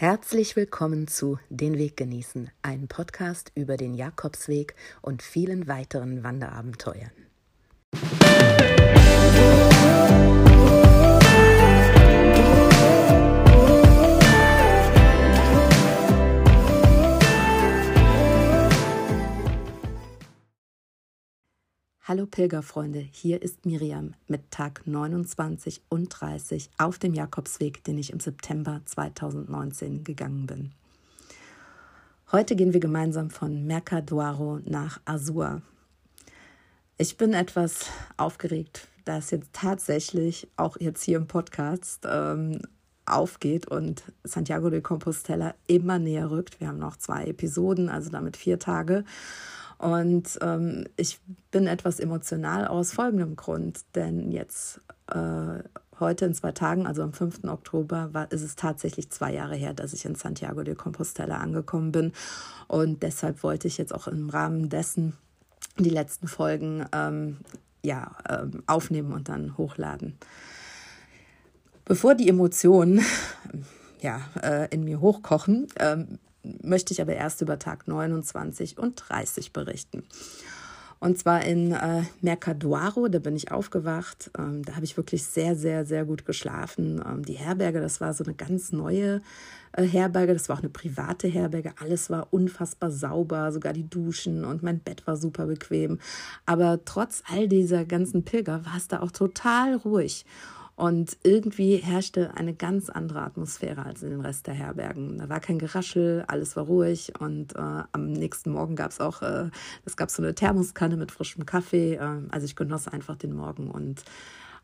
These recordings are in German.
Herzlich willkommen zu Den Weg genießen, ein Podcast über den Jakobsweg und vielen weiteren Wanderabenteuern. Hallo Pilgerfreunde, hier ist Miriam mit Tag 29 und 30 auf dem Jakobsweg, den ich im September 2019 gegangen bin. Heute gehen wir gemeinsam von Mercaduaro nach Azua. Ich bin etwas aufgeregt, da es jetzt tatsächlich auch jetzt hier im Podcast ähm, aufgeht und Santiago de Compostela immer näher rückt. Wir haben noch zwei Episoden, also damit vier Tage. Und ähm, ich bin etwas emotional aus folgendem Grund, denn jetzt äh, heute in zwei Tagen, also am 5. Oktober, war, ist es tatsächlich zwei Jahre her, dass ich in Santiago de Compostela angekommen bin. Und deshalb wollte ich jetzt auch im Rahmen dessen die letzten Folgen ähm, ja, ähm, aufnehmen und dann hochladen. Bevor die Emotionen ja, äh, in mir hochkochen, ähm, möchte ich aber erst über Tag 29 und 30 berichten. Und zwar in äh, Mercaduaro, da bin ich aufgewacht. Ähm, da habe ich wirklich sehr, sehr, sehr gut geschlafen. Ähm, die Herberge, das war so eine ganz neue äh, Herberge. Das war auch eine private Herberge. Alles war unfassbar sauber, sogar die Duschen und mein Bett war super bequem. Aber trotz all dieser ganzen Pilger war es da auch total ruhig. Und irgendwie herrschte eine ganz andere Atmosphäre als in den Rest der Herbergen. Da war kein Geraschel, alles war ruhig und äh, am nächsten Morgen gab es auch, äh, es gab so eine Thermoskanne mit frischem Kaffee. Äh, also ich genoss einfach den Morgen und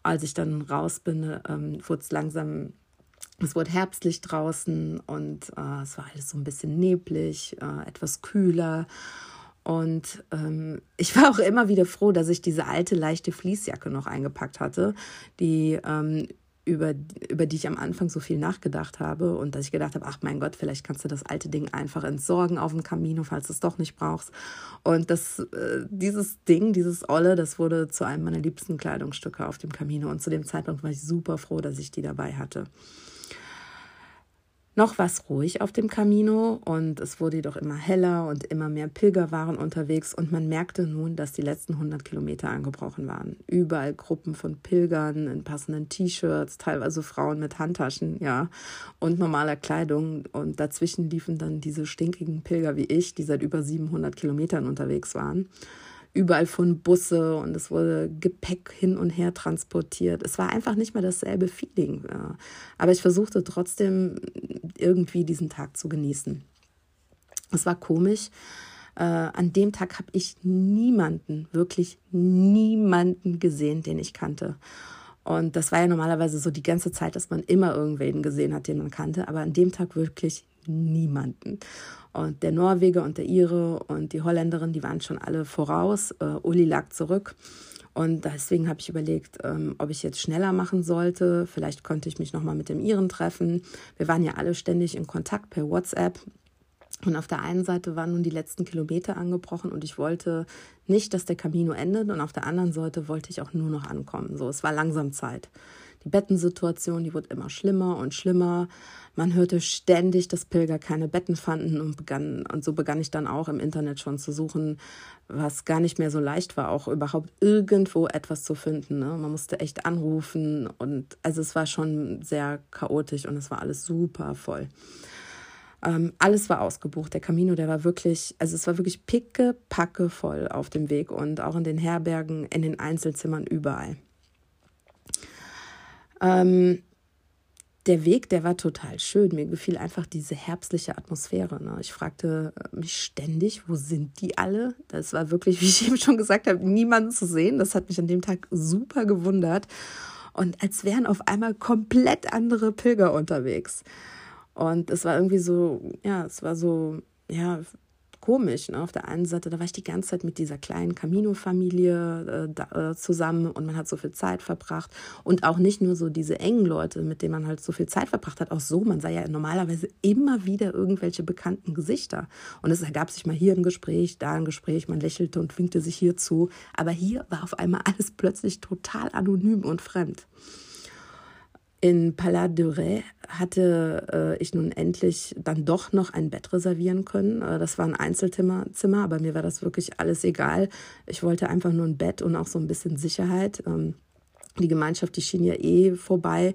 als ich dann raus bin, ähm, wurde es langsam es wurde herbstlich draußen und äh, es war alles so ein bisschen neblig, äh, etwas kühler. Und ähm, ich war auch immer wieder froh, dass ich diese alte, leichte Fließjacke noch eingepackt hatte, die, ähm, über, über die ich am Anfang so viel nachgedacht habe und dass ich gedacht habe, ach mein Gott, vielleicht kannst du das alte Ding einfach entsorgen auf dem Camino, falls du es doch nicht brauchst. Und das, äh, dieses Ding, dieses Olle, das wurde zu einem meiner liebsten Kleidungsstücke auf dem Camino. Und zu dem Zeitpunkt war ich super froh, dass ich die dabei hatte. Noch war es ruhig auf dem Camino und es wurde jedoch immer heller und immer mehr Pilger waren unterwegs und man merkte nun, dass die letzten 100 Kilometer angebrochen waren. Überall Gruppen von Pilgern in passenden T-Shirts, teilweise Frauen mit Handtaschen, ja, und normaler Kleidung und dazwischen liefen dann diese stinkigen Pilger wie ich, die seit über 700 Kilometern unterwegs waren überall von Busse und es wurde Gepäck hin und her transportiert. Es war einfach nicht mehr dasselbe Feeling. Aber ich versuchte trotzdem irgendwie diesen Tag zu genießen. Es war komisch. Äh, an dem Tag habe ich niemanden, wirklich niemanden gesehen, den ich kannte. Und das war ja normalerweise so die ganze Zeit, dass man immer irgendwen gesehen hat, den man kannte. Aber an dem Tag wirklich niemanden. Und der Norweger und der Ire und die Holländerin, die waren schon alle voraus. Uh, Uli lag zurück. Und deswegen habe ich überlegt, ähm, ob ich jetzt schneller machen sollte. Vielleicht konnte ich mich nochmal mit dem Iren treffen. Wir waren ja alle ständig in Kontakt per WhatsApp. Und auf der einen Seite waren nun die letzten Kilometer angebrochen und ich wollte nicht, dass der Camino endet. Und auf der anderen Seite wollte ich auch nur noch ankommen. So, es war langsam Zeit. Die Bettensituation, die wurde immer schlimmer und schlimmer. Man hörte ständig, dass Pilger keine Betten fanden und begann, und so begann ich dann auch im Internet schon zu suchen, was gar nicht mehr so leicht war, auch überhaupt irgendwo etwas zu finden. Ne? Man musste echt anrufen und also es war schon sehr chaotisch und es war alles super voll. Ähm, alles war ausgebucht. Der Camino, der war wirklich, also es war wirklich picke, packe voll auf dem Weg und auch in den Herbergen, in den Einzelzimmern, überall. Ähm, der Weg, der war total schön. Mir gefiel einfach diese herbstliche Atmosphäre. Ne? Ich fragte mich ständig, wo sind die alle? Das war wirklich, wie ich eben schon gesagt habe, niemanden zu sehen. Das hat mich an dem Tag super gewundert. Und als wären auf einmal komplett andere Pilger unterwegs. Und es war irgendwie so, ja, es war so, ja, komisch. Ne? Auf der einen Seite, da war ich die ganze Zeit mit dieser kleinen Camino-Familie äh, äh, zusammen und man hat so viel Zeit verbracht. Und auch nicht nur so diese engen Leute, mit denen man halt so viel Zeit verbracht hat, auch so, man sah ja normalerweise immer wieder irgendwelche bekannten Gesichter. Und es ergab sich mal hier ein Gespräch, da ein Gespräch, man lächelte und winkte sich hier zu. Aber hier war auf einmal alles plötzlich total anonym und fremd. In Palais de Ré hatte äh, ich nun endlich dann doch noch ein Bett reservieren können. Äh, das war ein Einzelzimmer, Zimmer, aber mir war das wirklich alles egal. Ich wollte einfach nur ein Bett und auch so ein bisschen Sicherheit. Ähm, die Gemeinschaft, die schien ja eh vorbei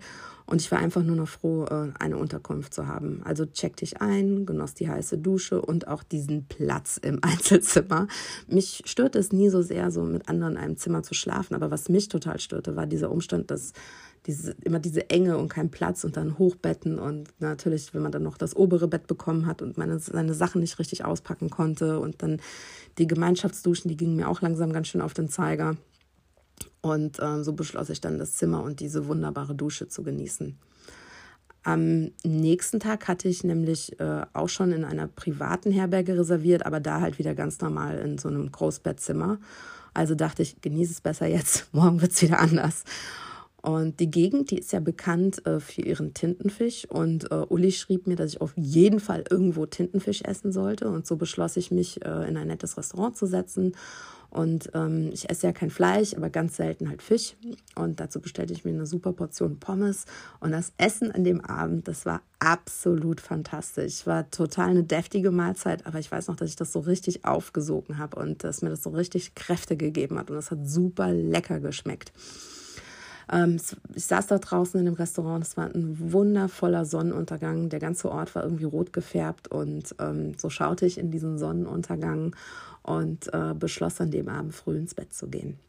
und ich war einfach nur noch froh, äh, eine Unterkunft zu haben. Also checkte ich ein, genoss die heiße Dusche und auch diesen Platz im Einzelzimmer. Mich störte es nie so sehr, so mit anderen in einem Zimmer zu schlafen. Aber was mich total störte, war dieser Umstand, dass diese, immer diese Enge und kein Platz und dann Hochbetten und natürlich, wenn man dann noch das obere Bett bekommen hat und meine, seine Sachen nicht richtig auspacken konnte und dann die Gemeinschaftsduschen, die gingen mir auch langsam ganz schön auf den Zeiger. Und äh, so beschloss ich dann, das Zimmer und diese wunderbare Dusche zu genießen. Am nächsten Tag hatte ich nämlich äh, auch schon in einer privaten Herberge reserviert, aber da halt wieder ganz normal in so einem Großbettzimmer. Also dachte ich, genieße es besser jetzt, morgen wird es wieder anders. Und die Gegend, die ist ja bekannt äh, für ihren Tintenfisch. Und äh, Uli schrieb mir, dass ich auf jeden Fall irgendwo Tintenfisch essen sollte. Und so beschloss ich mich, äh, in ein nettes Restaurant zu setzen und ähm, ich esse ja kein Fleisch, aber ganz selten halt Fisch. Und dazu bestellte ich mir eine super Portion Pommes. Und das Essen an dem Abend, das war absolut fantastisch. War total eine deftige Mahlzeit, aber ich weiß noch, dass ich das so richtig aufgesogen habe und dass mir das so richtig Kräfte gegeben hat. Und das hat super lecker geschmeckt. Ähm, ich saß da draußen in dem Restaurant, es war ein wundervoller Sonnenuntergang. Der ganze Ort war irgendwie rot gefärbt und ähm, so schaute ich in diesen Sonnenuntergang und äh, beschloss an dem Abend früh ins Bett zu gehen.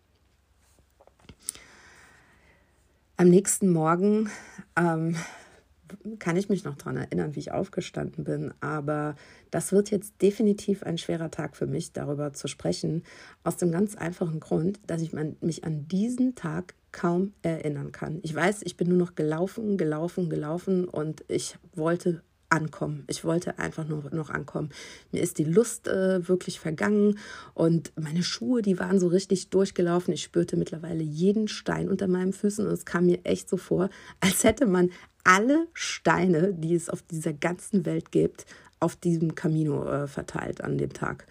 Am nächsten Morgen ähm, kann ich mich noch daran erinnern, wie ich aufgestanden bin, aber das wird jetzt definitiv ein schwerer Tag für mich, darüber zu sprechen, aus dem ganz einfachen Grund, dass ich mich an diesen Tag kaum erinnern kann. Ich weiß, ich bin nur noch gelaufen, gelaufen, gelaufen und ich wollte ankommen. Ich wollte einfach nur noch ankommen. Mir ist die Lust äh, wirklich vergangen und meine Schuhe, die waren so richtig durchgelaufen. Ich spürte mittlerweile jeden Stein unter meinen Füßen und es kam mir echt so vor, als hätte man alle Steine, die es auf dieser ganzen Welt gibt, auf diesem Camino äh, verteilt an dem Tag.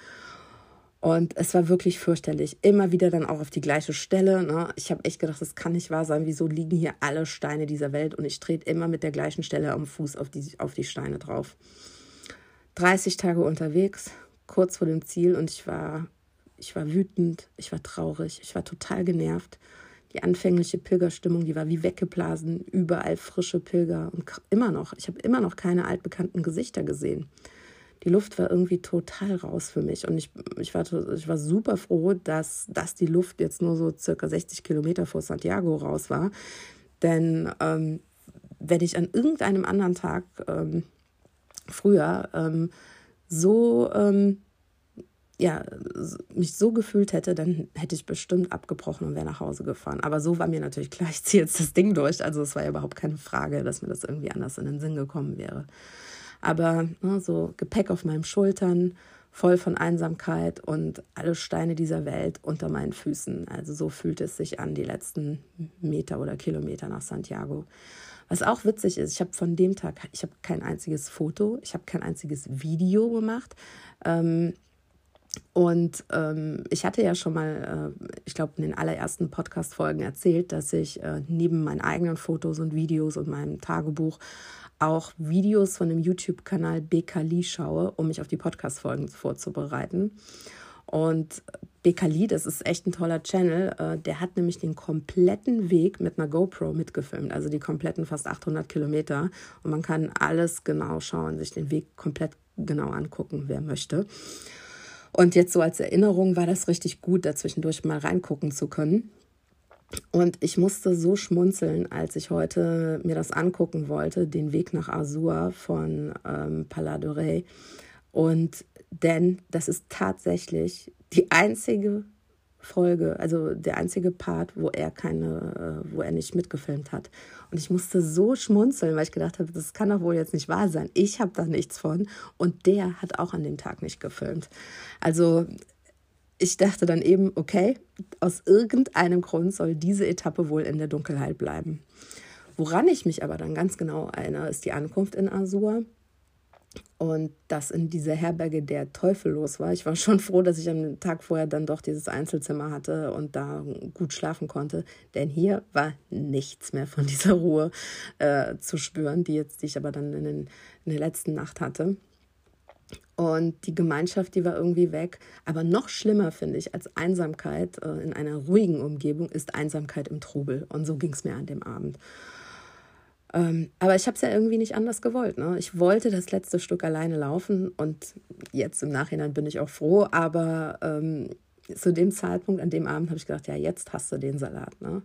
Und es war wirklich fürchterlich. Immer wieder dann auch auf die gleiche Stelle. Ne? Ich habe echt gedacht, das kann nicht wahr sein. Wieso liegen hier alle Steine dieser Welt? Und ich trete immer mit der gleichen Stelle am Fuß auf die, auf die Steine drauf. 30 Tage unterwegs, kurz vor dem Ziel. Und ich war, ich war wütend, ich war traurig, ich war total genervt. Die anfängliche Pilgerstimmung, die war wie weggeblasen. Überall frische Pilger. Und immer noch, ich habe immer noch keine altbekannten Gesichter gesehen die Luft war irgendwie total raus für mich. Und ich, ich, war, ich war super froh, dass, dass die Luft jetzt nur so circa 60 Kilometer vor Santiago raus war. Denn ähm, wenn ich an irgendeinem anderen Tag ähm, früher ähm, so ähm, ja, mich so gefühlt hätte, dann hätte ich bestimmt abgebrochen und wäre nach Hause gefahren. Aber so war mir natürlich klar, ich ziehe jetzt das Ding durch. Also es war ja überhaupt keine Frage, dass mir das irgendwie anders in den Sinn gekommen wäre. Aber ne, so Gepäck auf meinen Schultern, voll von Einsamkeit und alle Steine dieser Welt unter meinen Füßen. Also so fühlt es sich an, die letzten Meter oder Kilometer nach Santiago. Was auch witzig ist, ich habe von dem Tag, ich habe kein einziges Foto, ich habe kein einziges Video gemacht. Ähm, und ähm, ich hatte ja schon mal, äh, ich glaube, in den allerersten Podcast-Folgen erzählt, dass ich äh, neben meinen eigenen Fotos und Videos und meinem Tagebuch auch Videos von dem YouTube-Kanal Bekali schaue, um mich auf die Podcast-Folgen vorzubereiten. Und Bekali, das ist echt ein toller Channel. Äh, der hat nämlich den kompletten Weg mit einer GoPro mitgefilmt, also die kompletten fast 800 Kilometer. Und man kann alles genau schauen, sich den Weg komplett genau angucken, wer möchte. Und jetzt so als Erinnerung war das richtig gut, dazwischendurch mal reingucken zu können. Und ich musste so schmunzeln, als ich heute mir das angucken wollte, den Weg nach Azur von ähm, Paladore. Und denn das ist tatsächlich die einzige Folge, also der einzige Part, wo er keine, äh, wo er nicht mitgefilmt hat. Und ich musste so schmunzeln, weil ich gedacht habe, das kann doch wohl jetzt nicht wahr sein. Ich habe da nichts von und der hat auch an dem Tag nicht gefilmt. Also ich dachte dann eben, okay, aus irgendeinem Grund soll diese Etappe wohl in der Dunkelheit bleiben. Woran ich mich aber dann ganz genau erinnere, ist die Ankunft in Asur. und dass in dieser Herberge der Teufel los war. Ich war schon froh, dass ich am Tag vorher dann doch dieses Einzelzimmer hatte und da gut schlafen konnte, denn hier war nichts mehr von dieser Ruhe äh, zu spüren, die jetzt die ich aber dann in, den, in der letzten Nacht hatte. Und die Gemeinschaft, die war irgendwie weg. Aber noch schlimmer finde ich als Einsamkeit äh, in einer ruhigen Umgebung ist Einsamkeit im Trubel. Und so ging es mir an dem Abend. Ähm, aber ich habe es ja irgendwie nicht anders gewollt. Ne? Ich wollte das letzte Stück alleine laufen und jetzt im Nachhinein bin ich auch froh. Aber ähm, zu dem Zeitpunkt, an dem Abend, habe ich gedacht, ja, jetzt hast du den Salat. Ne?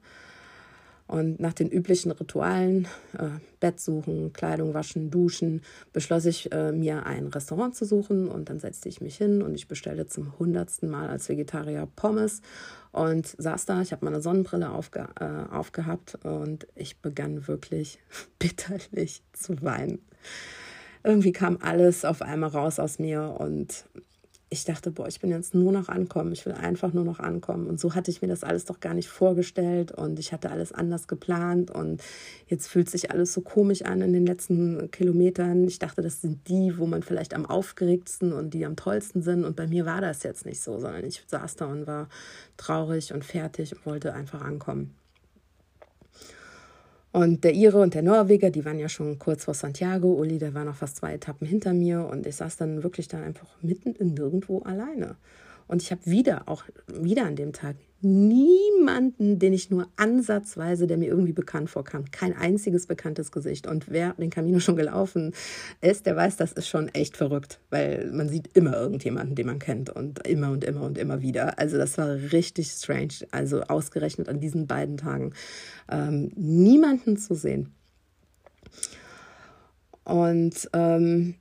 Und nach den üblichen Ritualen, äh, Bett suchen, Kleidung waschen, duschen, beschloss ich, äh, mir ein Restaurant zu suchen. Und dann setzte ich mich hin und ich bestellte zum hundertsten Mal als Vegetarier Pommes und saß da. Ich habe meine Sonnenbrille aufge äh, aufgehabt und ich begann wirklich bitterlich zu weinen. Irgendwie kam alles auf einmal raus aus mir und ich dachte, boah, ich bin jetzt nur noch ankommen, ich will einfach nur noch ankommen. Und so hatte ich mir das alles doch gar nicht vorgestellt und ich hatte alles anders geplant und jetzt fühlt sich alles so komisch an in den letzten Kilometern. Ich dachte, das sind die, wo man vielleicht am aufgeregtsten und die am tollsten sind und bei mir war das jetzt nicht so, sondern ich saß da und war traurig und fertig und wollte einfach ankommen. Und der Ire und der Norweger, die waren ja schon kurz vor Santiago. Uli, der war noch fast zwei Etappen hinter mir. Und ich saß dann wirklich da einfach mitten in nirgendwo alleine. Und ich habe wieder, auch wieder an dem Tag, niemanden, den ich nur ansatzweise, der mir irgendwie bekannt vorkam. Kein einziges bekanntes Gesicht. Und wer den Camino schon gelaufen ist, der weiß, das ist schon echt verrückt, weil man sieht immer irgendjemanden, den man kennt und immer und immer und immer wieder. Also das war richtig strange. Also ausgerechnet an diesen beiden Tagen ähm, niemanden zu sehen. Und ähm,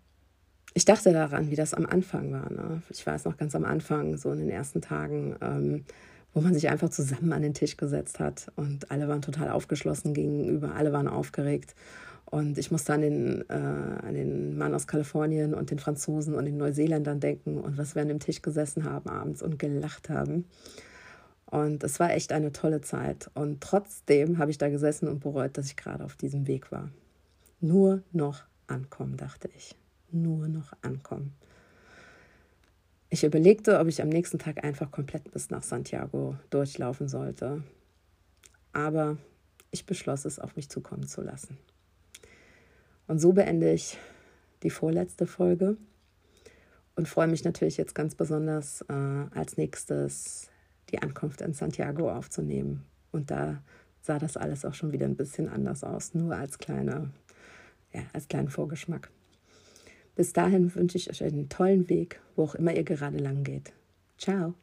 ich dachte daran, wie das am Anfang war. Ne? Ich weiß noch ganz am Anfang, so in den ersten Tagen, ähm, wo man sich einfach zusammen an den Tisch gesetzt hat und alle waren total aufgeschlossen gegenüber, alle waren aufgeregt. Und ich musste an den, äh, an den Mann aus Kalifornien und den Franzosen und den Neuseeländern denken und was wir an dem Tisch gesessen haben abends und gelacht haben. Und es war echt eine tolle Zeit. Und trotzdem habe ich da gesessen und bereut, dass ich gerade auf diesem Weg war. Nur noch ankommen, dachte ich nur noch ankommen. Ich überlegte, ob ich am nächsten Tag einfach komplett bis nach Santiago durchlaufen sollte. Aber ich beschloss es auf mich zukommen zu lassen. Und so beende ich die vorletzte Folge und freue mich natürlich jetzt ganz besonders äh, als nächstes die Ankunft in Santiago aufzunehmen. Und da sah das alles auch schon wieder ein bisschen anders aus, nur als kleine, ja, als kleinen Vorgeschmack. Bis dahin wünsche ich euch einen tollen Weg, wo auch immer ihr gerade lang geht. Ciao.